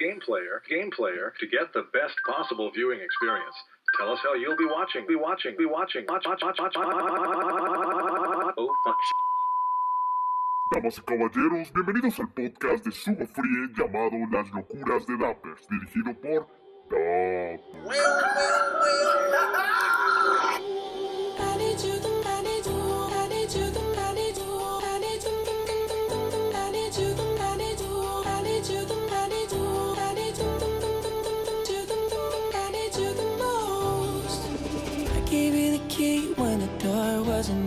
Game Player, Game Player, to get the best possible viewing experience. Tell us how you'll be watching, be watching, be watching, watch, watch, watch, watch, watch, Oh, fuck. Damas y caballeros, bienvenidos al podcast de Sugo Frie llamado Las Locuras de Dappers, dirigido por Dappers.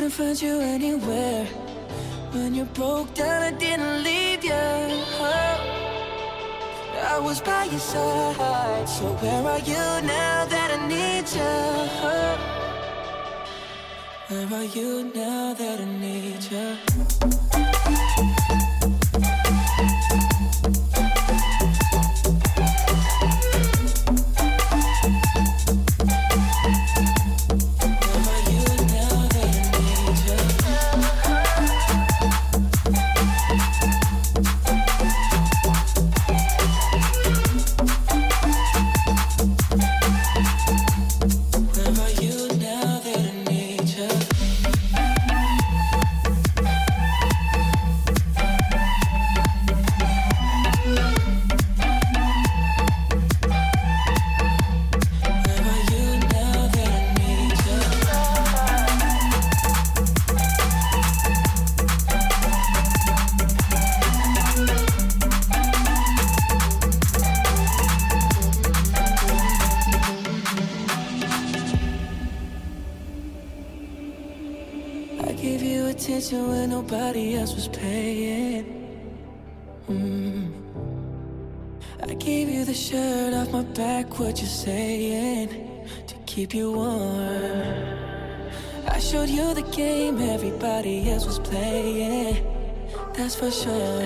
Couldn't find you anywhere. When you broke down, I didn't leave you. I was by your side. So where are you now that I need you? Where are you now that I need you? What you're saying? To keep you warm. I showed you the game everybody else was playing. That's for sure.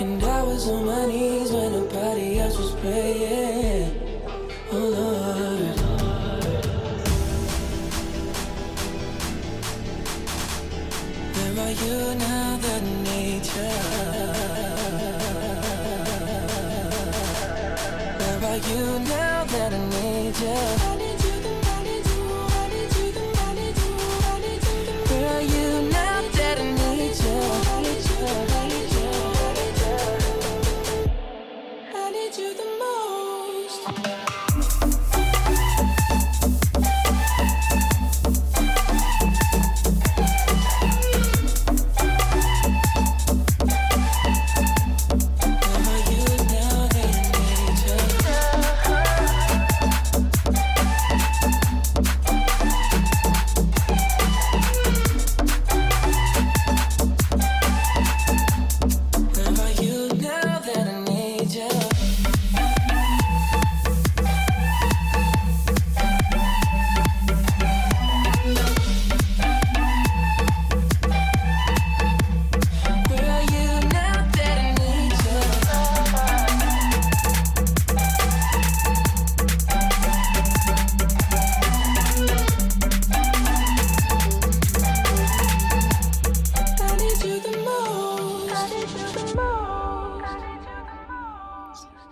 And I was on my knees when nobody else was praying.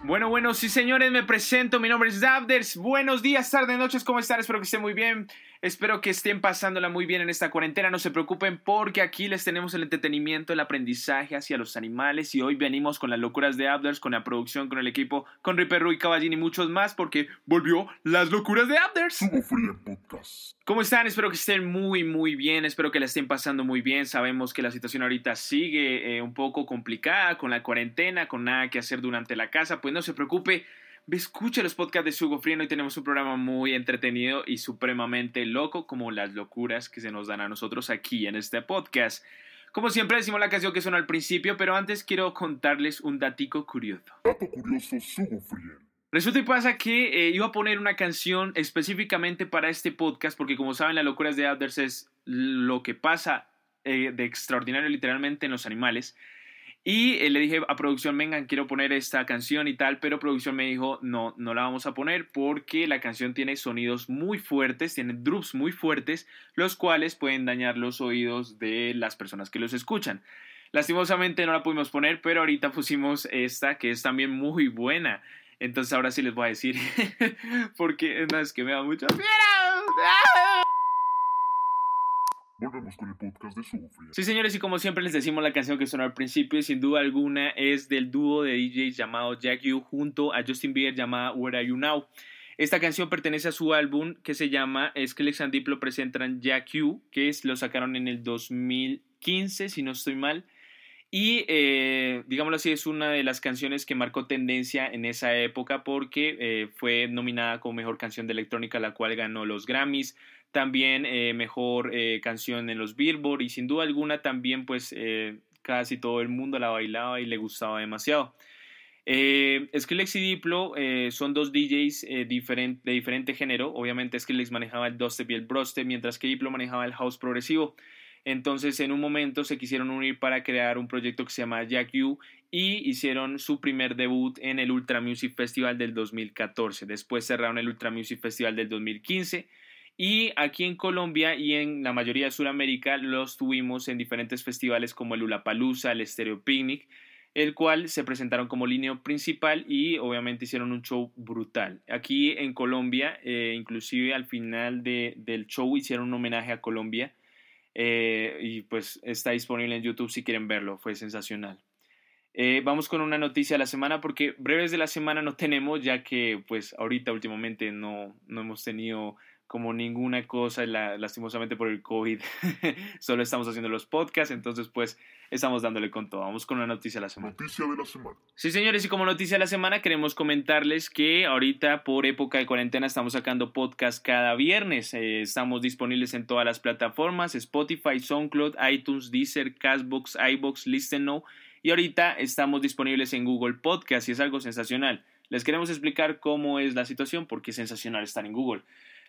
Bueno, bueno, sí señores, me presento, mi nombre es Dabders. Buenos días, tardes, noches, ¿cómo están? Espero que estén muy bien. Espero que estén pasándola muy bien en esta cuarentena. No se preocupen porque aquí les tenemos el entretenimiento, el aprendizaje hacia los animales y hoy venimos con las locuras de Abders, con la producción, con el equipo, con Ripper Rui Caballín y muchos más porque volvió las locuras de Abders. ¿Cómo están? Espero que estén muy, muy bien. Espero que la estén pasando muy bien. Sabemos que la situación ahorita sigue eh, un poco complicada con la cuarentena, con nada que hacer durante la casa. Pues no se preocupe. Escuche los podcasts de Sugo Frío. Hoy tenemos un programa muy entretenido y supremamente loco, como las locuras que se nos dan a nosotros aquí en este podcast. Como siempre decimos la canción que suena al principio, pero antes quiero contarles un datico curioso. Dato curioso Sugo. Resulta y pasa que eh, iba a poner una canción específicamente para este podcast, porque como saben, las locuras de Outers es lo que pasa eh, de extraordinario literalmente en los animales. Y eh, le dije a producción, vengan, quiero poner esta canción y tal, pero producción me dijo, no, no la vamos a poner porque la canción tiene sonidos muy fuertes, tiene drops muy fuertes, los cuales pueden dañar los oídos de las personas que los escuchan. Lastimosamente no la pudimos poner, pero ahorita pusimos esta que es también muy buena. Entonces ahora sí les voy a decir, porque no, es que me da mucho miedo. Volvemos con el podcast de. Sí, señores, y como siempre les decimos, la canción que sonó al principio, sin duda alguna, es del dúo de DJs llamado Jack U junto a Justin Bieber llamada Where Are You Now. Esta canción pertenece a su álbum que se llama Skrillex and Diplo presentan Jack U, que es, lo sacaron en el 2015, si no estoy mal. Y eh, digámoslo así, es una de las canciones que marcó tendencia en esa época porque eh, fue nominada como mejor canción de electrónica, la cual ganó los Grammys, también eh, mejor eh, canción en los Billboard y sin duda alguna también pues eh, casi todo el mundo la bailaba y le gustaba demasiado. Skrillex y Diplo son dos DJs de diferente género. Obviamente Skrillex manejaba el dubstep y el brostep, mientras que Diplo manejaba el house progresivo. Entonces, en un momento se quisieron unir para crear un proyecto que se llama Jack U y hicieron su primer debut en el Ultra Music Festival del 2014. Después cerraron el Ultra Music Festival del 2015 y aquí en Colombia y en la mayoría de Sudamérica los tuvimos en diferentes festivales como el Ulapalooza, el Stereo Picnic, el cual se presentaron como línea principal y obviamente hicieron un show brutal. Aquí en Colombia, eh, inclusive al final de, del show hicieron un homenaje a Colombia eh, y pues está disponible en YouTube si quieren verlo, fue sensacional. Eh, vamos con una noticia de la semana porque breves de la semana no tenemos ya que pues ahorita últimamente no, no hemos tenido como ninguna cosa la, lastimosamente por el COVID solo estamos haciendo los podcasts entonces pues estamos dándole con todo vamos con una noticia de la semana Noticia de la semana. Sí, señores, y como noticia de la semana queremos comentarles que ahorita por época de cuarentena estamos sacando podcast cada viernes. Eh, estamos disponibles en todas las plataformas, Spotify, SoundCloud, iTunes, Deezer, Castbox, iBox, Listen Now y ahorita estamos disponibles en Google Podcast y es algo sensacional. Les queremos explicar cómo es la situación porque es sensacional estar en Google.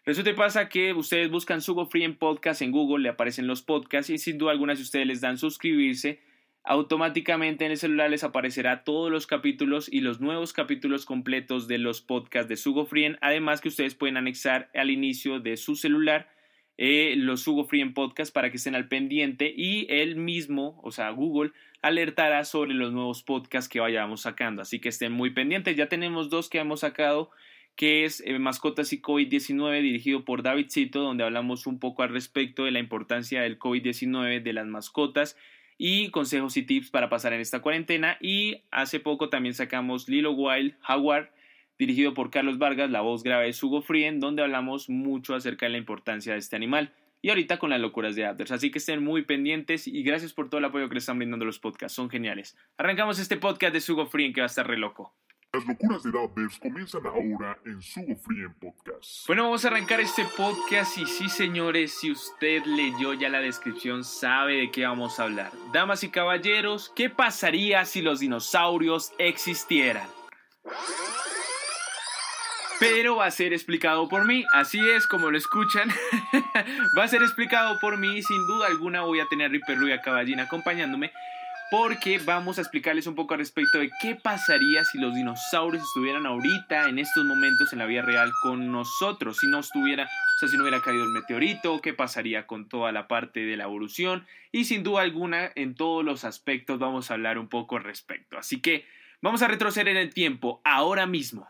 Resulta y pasa que ustedes buscan Sugo Free en podcast en Google, le aparecen los podcasts y sin duda alguna si ustedes les dan suscribirse, automáticamente en el celular les aparecerá todos los capítulos y los nuevos capítulos completos de los podcasts de Sugo Free. Además que ustedes pueden anexar al inicio de su celular eh, los Sugo Free en podcast para que estén al pendiente y él mismo, o sea, Google, alertará sobre los nuevos podcasts que vayamos sacando. Así que estén muy pendientes. Ya tenemos dos que hemos sacado que es eh, Mascotas y COVID-19, dirigido por David Cito, donde hablamos un poco al respecto de la importancia del COVID-19, de las mascotas y consejos y tips para pasar en esta cuarentena. Y hace poco también sacamos Lilo Wild Jaguar, dirigido por Carlos Vargas, la voz grave de Hugo Frien, donde hablamos mucho acerca de la importancia de este animal. Y ahorita con las locuras de Aders. Así que estén muy pendientes y gracias por todo el apoyo que les están brindando los podcasts. Son geniales. Arrancamos este podcast de Hugo Frien que va a estar re loco. Las locuras de Dabbers comienzan ahora en Sugo Free Podcast. Bueno, vamos a arrancar este podcast y sí, señores, si usted leyó ya la descripción, sabe de qué vamos a hablar. Damas y caballeros, ¿qué pasaría si los dinosaurios existieran? Pero va a ser explicado por mí, así es como lo escuchan. va a ser explicado por mí, sin duda alguna voy a tener a Ripper Rui a Caballín acompañándome porque vamos a explicarles un poco al respecto de qué pasaría si los dinosaurios estuvieran ahorita, en estos momentos, en la vida real con nosotros, si no estuviera, o sea, si no hubiera caído el meteorito, qué pasaría con toda la parte de la evolución y sin duda alguna en todos los aspectos vamos a hablar un poco al respecto. Así que vamos a retroceder en el tiempo ahora mismo.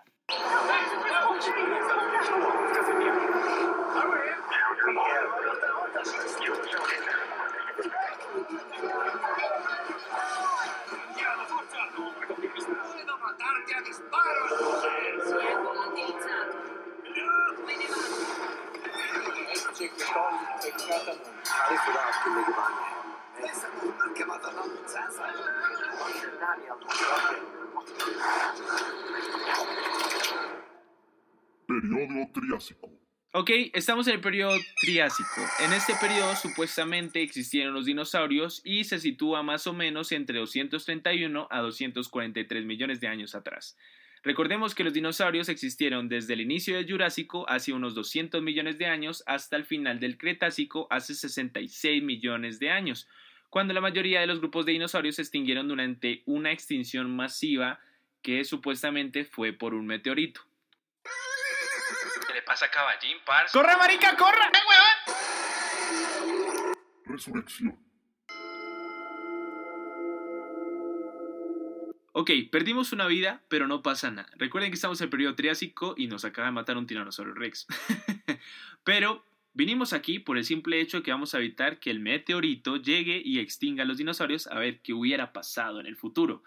Ok, estamos en el periodo Triásico. En este periodo supuestamente existieron los dinosaurios y se sitúa más o menos entre 231 a 243 millones de años atrás. Recordemos que los dinosaurios existieron desde el inicio del Jurásico hace unos 200 millones de años hasta el final del Cretácico hace 66 millones de años, cuando la mayoría de los grupos de dinosaurios se extinguieron durante una extinción masiva que supuestamente fue por un meteorito. ¿Qué le pasa a Caballín, parce? ¡Corre, marica, corre! Resurrección. Ok, perdimos una vida, pero no pasa nada. Recuerden que estamos en el periodo Triásico y nos acaba de matar un tiranosaurio rex. pero vinimos aquí por el simple hecho de que vamos a evitar que el meteorito llegue y extinga a los dinosaurios a ver qué hubiera pasado en el futuro.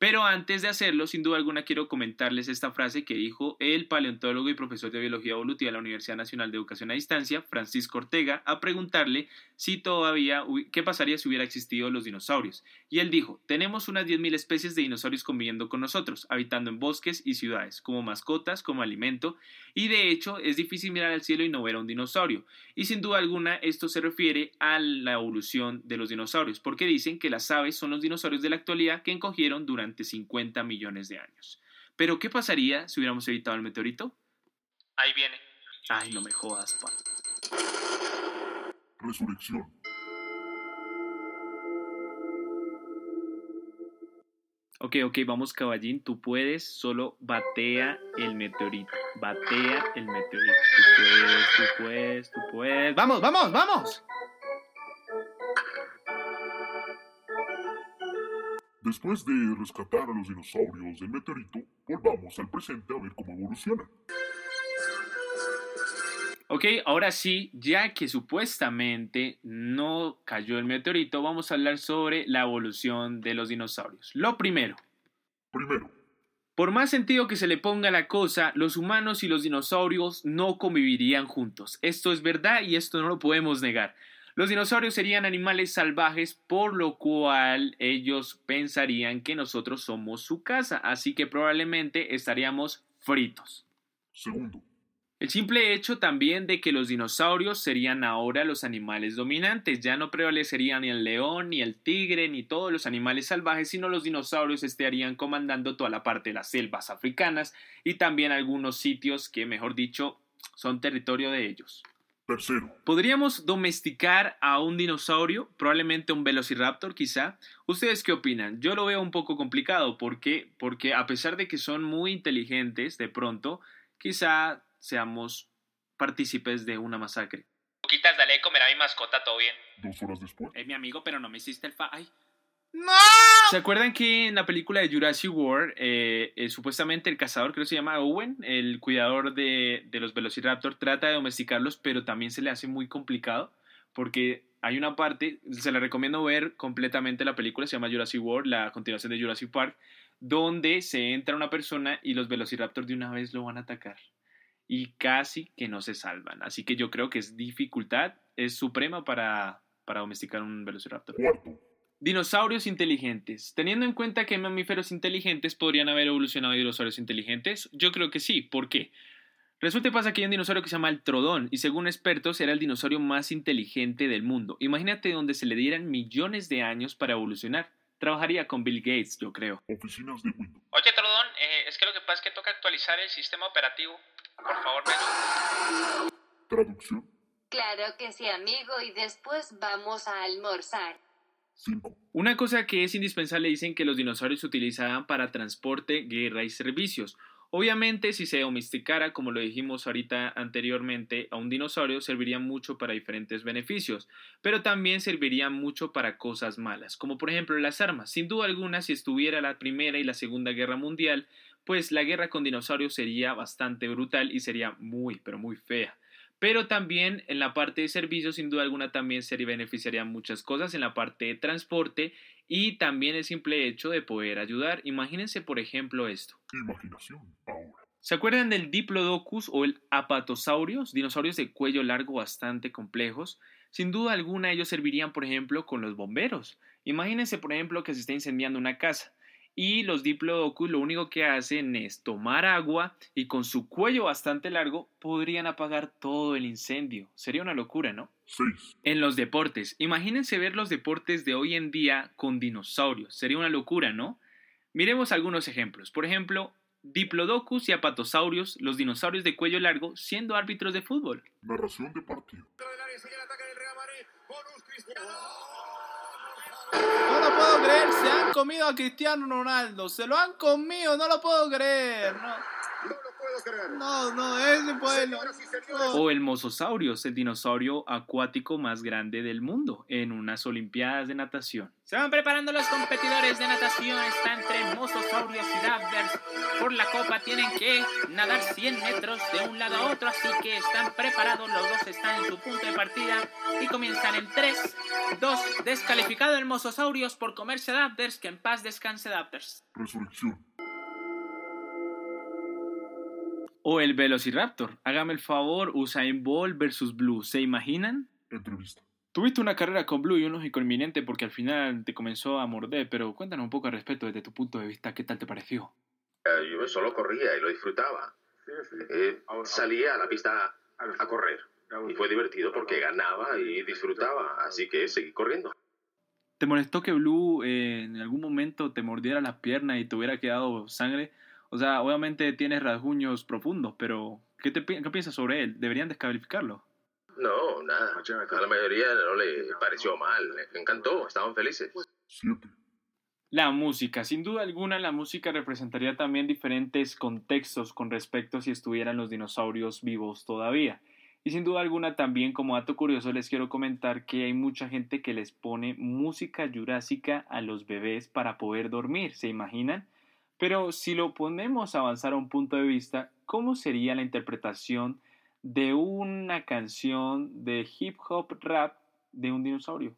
Pero antes de hacerlo, sin duda alguna quiero comentarles esta frase que dijo el paleontólogo y profesor de biología evolutiva de la Universidad Nacional de Educación a Distancia, Francisco Ortega, a preguntarle si todavía qué pasaría si hubiera existido los dinosaurios. Y él dijo, tenemos unas 10.000 especies de dinosaurios conviviendo con nosotros, habitando en bosques y ciudades, como mascotas, como alimento, y de hecho es difícil mirar al cielo y no ver a un dinosaurio. Y sin duda alguna esto se refiere a la evolución de los dinosaurios, porque dicen que las aves son los dinosaurios de la actualidad que encogieron durante 50 millones de años. Pero ¿qué pasaría si hubiéramos evitado el meteorito? Ahí viene. Ay, no me jodas, pa. Resurrección. Ok, ok, vamos caballín, tú puedes, solo batea el meteorito, batea el meteorito, tú puedes, tú puedes, tú puedes, vamos, vamos, vamos. Después de rescatar a los dinosaurios del meteorito, volvamos al presente a ver cómo evolucionan. Ok, ahora sí, ya que supuestamente no cayó el meteorito, vamos a hablar sobre la evolución de los dinosaurios. Lo primero. Primero, Por más sentido que se le ponga la cosa, los humanos y los dinosaurios no convivirían juntos. Esto es verdad y esto no lo podemos negar. Los dinosaurios serían animales salvajes, por lo cual ellos pensarían que nosotros somos su casa, así que probablemente estaríamos fritos. segundo, El simple hecho también de que los dinosaurios serían ahora los animales dominantes, ya no prevalecería ni el león, ni el tigre, ni todos los animales salvajes, sino los dinosaurios estarían comandando toda la parte de las selvas africanas y también algunos sitios que, mejor dicho, son territorio de ellos. Tercero, ¿Podríamos domesticar a un dinosaurio? Probablemente un velociraptor, quizá. ¿Ustedes qué opinan? Yo lo veo un poco complicado. ¿Por qué? Porque a pesar de que son muy inteligentes, de pronto, quizá seamos partícipes de una masacre. Luquitas, dale de comer a mi mascota, todo bien. dos horas después, Es mi amigo, pero no me hiciste el fa... ¡Ay! ¿Se acuerdan que en la película de Jurassic World, eh, eh, supuestamente el cazador, creo que se llama Owen, el cuidador de, de los Velociraptor, trata de domesticarlos, pero también se le hace muy complicado porque hay una parte, se le recomiendo ver completamente la película, se llama Jurassic World, la continuación de Jurassic Park, donde se entra una persona y los Velociraptor de una vez lo van a atacar. Y casi que no se salvan. Así que yo creo que es dificultad, es suprema para, para domesticar un Velociraptor. cuarto, Dinosaurios inteligentes. Teniendo en cuenta que hay mamíferos inteligentes, ¿podrían haber evolucionado dinosaurios inteligentes? Yo creo que sí. ¿Por qué? Resulta y pasa que hay un dinosaurio que se llama el Trodón y según expertos era el dinosaurio más inteligente del mundo. Imagínate donde se le dieran millones de años para evolucionar. Trabajaría con Bill Gates, yo creo. oficinas de Windows, Oye, Trodón, eh, es que lo que pasa es que toca actualizar el sistema operativo. Por favor, ayudas. traducción, Claro que sí, amigo, y después vamos a almorzar. Una cosa que es indispensable dicen que los dinosaurios se utilizaban para transporte, guerra y servicios. Obviamente, si se domesticara, como lo dijimos ahorita anteriormente, a un dinosaurio serviría mucho para diferentes beneficios, pero también serviría mucho para cosas malas, como por ejemplo las armas. Sin duda alguna, si estuviera la Primera y la Segunda Guerra Mundial, pues la guerra con dinosaurios sería bastante brutal y sería muy, pero muy fea. Pero también en la parte de servicios, sin duda alguna, también se beneficiarían muchas cosas en la parte de transporte y también el simple hecho de poder ayudar. Imagínense, por ejemplo, esto. imaginación, ahora, ¿Se acuerdan del Diplodocus o el Apatosaurus? Dinosaurios de cuello largo bastante complejos. Sin duda alguna ellos servirían, por ejemplo, con los bomberos. Imagínense, por ejemplo, que se está incendiando una casa y los Diplodocus lo único que hacen es tomar agua y con su cuello bastante largo podrían apagar todo el incendio. Sería una locura, ¿no? seis, En los deportes. Imagínense ver los deportes de hoy en día con dinosaurios. Sería una locura, ¿no? Miremos algunos ejemplos. Por ejemplo, Diplodocus y Apatosaurus, los dinosaurios de cuello largo, siendo árbitros de fútbol. Narración de partido. No lo puedo creer, se han comido a Cristiano Ronaldo, se lo han comido, no lo puedo creer. No, no, no ese puede. O el Mosasaurios, el dinosaurio acuático más grande del mundo, en unas Olimpiadas de natación. Se van preparando los competidores de natación, está entre Mosasaurios y Dabders. Por la copa tienen que nadar 100 metros de un lado a otro, así que están preparados, los dos están en su punto de partida y comienzan en 3, 2, descalificado el Mosasaurios por comerse a Dabders, que en paz descanse Dabders. Resurrección. O el Velociraptor, hágame el favor, Usain Bolt versus Blue, ¿se imaginan? Entrevista. Tuviste una carrera con Blue y un lógico inminente porque al final te comenzó a morder, pero cuéntanos un poco al respecto desde tu punto de vista, ¿qué tal te pareció? Eh, Yo solo corría y lo disfrutaba. Eh, salía a la pista a correr. Y fue divertido porque ganaba y disfrutaba, así que seguí corriendo. ¿Te molestó que Blue eh, en algún momento te mordiera las piernas y te hubiera quedado sangre? O sea, obviamente tienes rasguños profundos, pero ¿qué, te, qué piensas sobre él? ¿Deberían descalificarlo? No, nada. A la mayoría no le pareció mal. Les encantó, estaban felices. 7. La música, sin duda alguna, la música representaría también diferentes contextos con respecto a si estuvieran los dinosaurios vivos todavía. Y sin duda alguna también como dato curioso les quiero comentar que hay mucha gente que les pone música jurásica a los bebés para poder dormir, ¿se imaginan? Pero si lo ponemos a avanzar a un punto de vista, ¿cómo sería la interpretación de una canción de hip hop rap de un dinosaurio?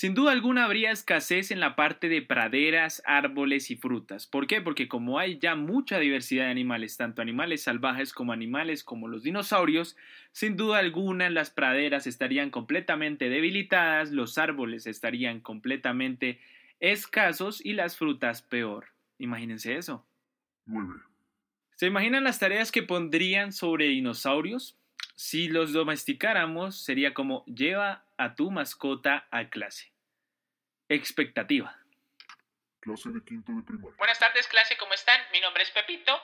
Sin duda alguna habría escasez en la parte de praderas, árboles y frutas. ¿Por qué? Porque como hay ya mucha diversidad de animales, tanto animales salvajes como animales como los dinosaurios, sin duda alguna las praderas estarían completamente debilitadas, los árboles estarían completamente escasos y las frutas peor. Imagínense eso. 9. ¿Se imaginan las tareas que pondrían sobre dinosaurios? Si los domesticáramos, sería como lleva a tu mascota a clase. Expectativa. Clase de quinto de primaria. Buenas tardes, clase, ¿cómo están? Mi nombre es Pepito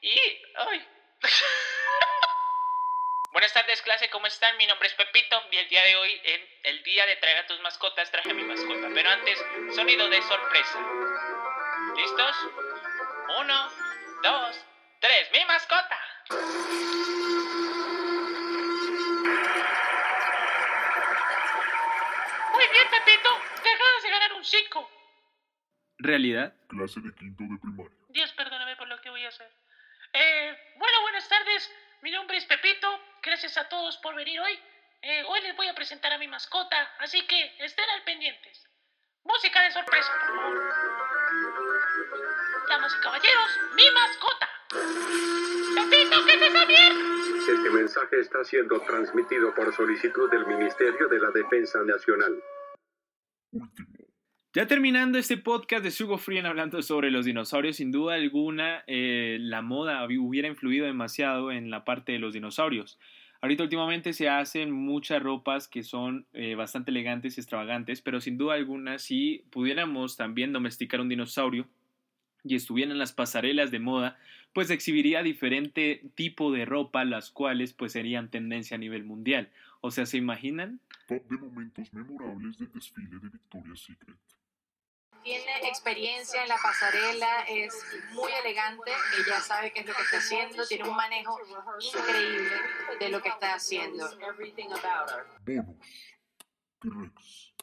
y... ¡Ay! Buenas tardes, clase, ¿cómo están? Mi nombre es Pepito y el día de hoy, en el día de traer a tus mascotas, traje a mi mascota. Pero antes, sonido de sorpresa. ¿Listos? Uno, dos, tres. ¡Mi mascota! Muy bien, Pepito. Te acabas de ganar un 5. Realidad. Clase de quinto de primaria. Dios, perdóname por lo que voy a hacer. Eh, bueno, buenas tardes. Mi nombre es Pepito. Gracias a todos por venir hoy. Eh, hoy les voy a presentar a mi mascota, así que estén al pendientes. Música de sorpresa, por favor. Damas y caballeros, mi mascota. Pepito, ¿qué es esa mierda? Este mensaje está siendo transmitido por solicitud del Ministerio de la Defensa Nacional. Ya terminando este podcast de Sugo Frien hablando sobre los dinosaurios, sin duda alguna eh, la moda hubi- hubiera influido demasiado en la parte de los dinosaurios. Ahorita últimamente se hacen muchas ropas que son eh, bastante elegantes y extravagantes, pero sin duda alguna si pudiéramos también domesticar un dinosaurio y estuviera en las pasarelas de moda, pues exhibiría diferente tipo de ropa, las cuales pues serían tendencia a nivel mundial. O sea, ¿se imaginan? Top de momentos memorables del desfile de Victoria's Secret. Tiene experiencia en la pasarela, es muy elegante, ella sabe qué es lo que está haciendo, tiene un manejo increíble de lo que está haciendo. Bonus. T-Rex.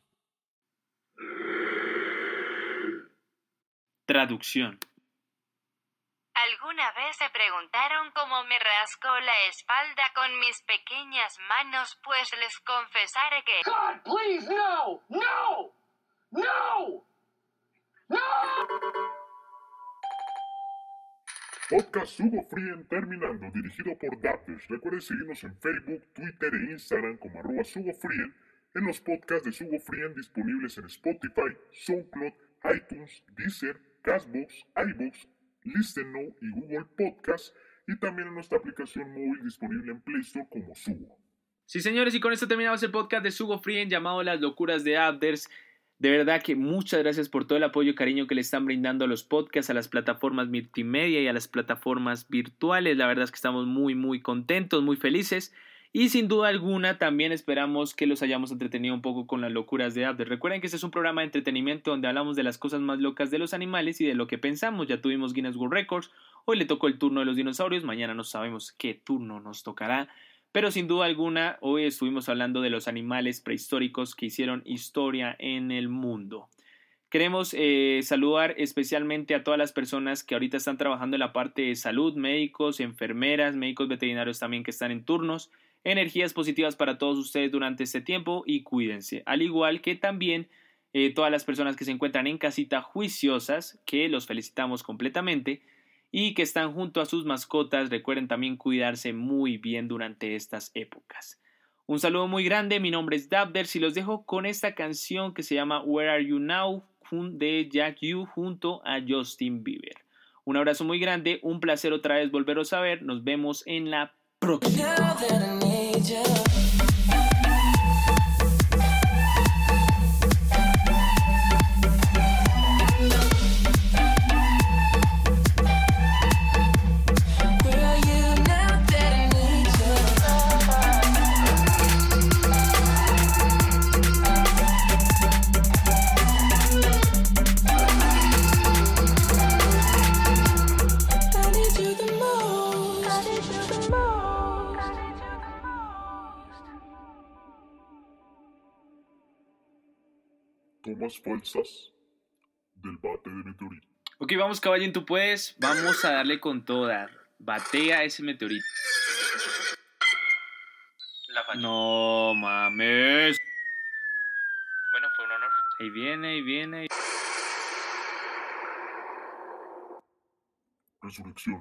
Traducción. ¿Alguna vez se preguntaron cómo me rasco la espalda con mis pequeñas manos? Pues les confesaré que... Podcast Sugo Frien terminando, dirigido por Dappers. Recuerden seguirnos en Facebook, Twitter e Instagram como arroba Sugo Frien en los podcasts de Sugo Frien disponibles en Spotify, SoundCloud, iTunes, Deezer, Castbox, iBox, Listen Now y Google Podcast y también en nuestra aplicación móvil disponible en Play Store como Sugo. Sí, señores, y con esto terminamos el podcast de Sugo Frien llamado Las locuras de Abders. De verdad que muchas gracias por todo el apoyo y cariño que le están brindando a los podcasts, a las plataformas multimedia y a las plataformas virtuales. La verdad es que estamos muy, muy contentos, muy felices. Y sin duda alguna también esperamos que los hayamos entretenido un poco con las locuras de Abder. Recuerden que este es un programa de entretenimiento donde hablamos de las cosas más locas de los animales y de lo que pensamos. Ya tuvimos Guinness World Records, hoy le tocó el turno de los dinosaurios, mañana no sabemos qué turno nos tocará. Pero sin duda alguna, hoy estuvimos hablando de los animales prehistóricos que hicieron historia en el mundo. Queremos eh, saludar especialmente a todas las personas que ahorita están trabajando en la parte de salud, médicos, enfermeras, médicos veterinarios también que están en turnos. Energías positivas para todos ustedes durante este tiempo y cuídense. Al igual que también eh, todas las personas que se encuentran en casita juiciosas, que los felicitamos completamente y que están junto a sus mascotas. Recuerden también cuidarse muy bien durante estas épocas. Un saludo muy grande, mi nombre es Dabder y los dejo con esta canción que se llama Where Are You Now de Jack Yu junto a Justin Bieber. Un abrazo muy grande, un placer otra vez volveros a ver, nos vemos en la Now that I need you. Tomas falsas del bate de meteorito. Ok, vamos caballín, tú puedes. Vamos a darle con toda. Batea ese meteorito. La. No mames. Bueno, fue un honor. Ahí viene, ahí viene. Resurrección.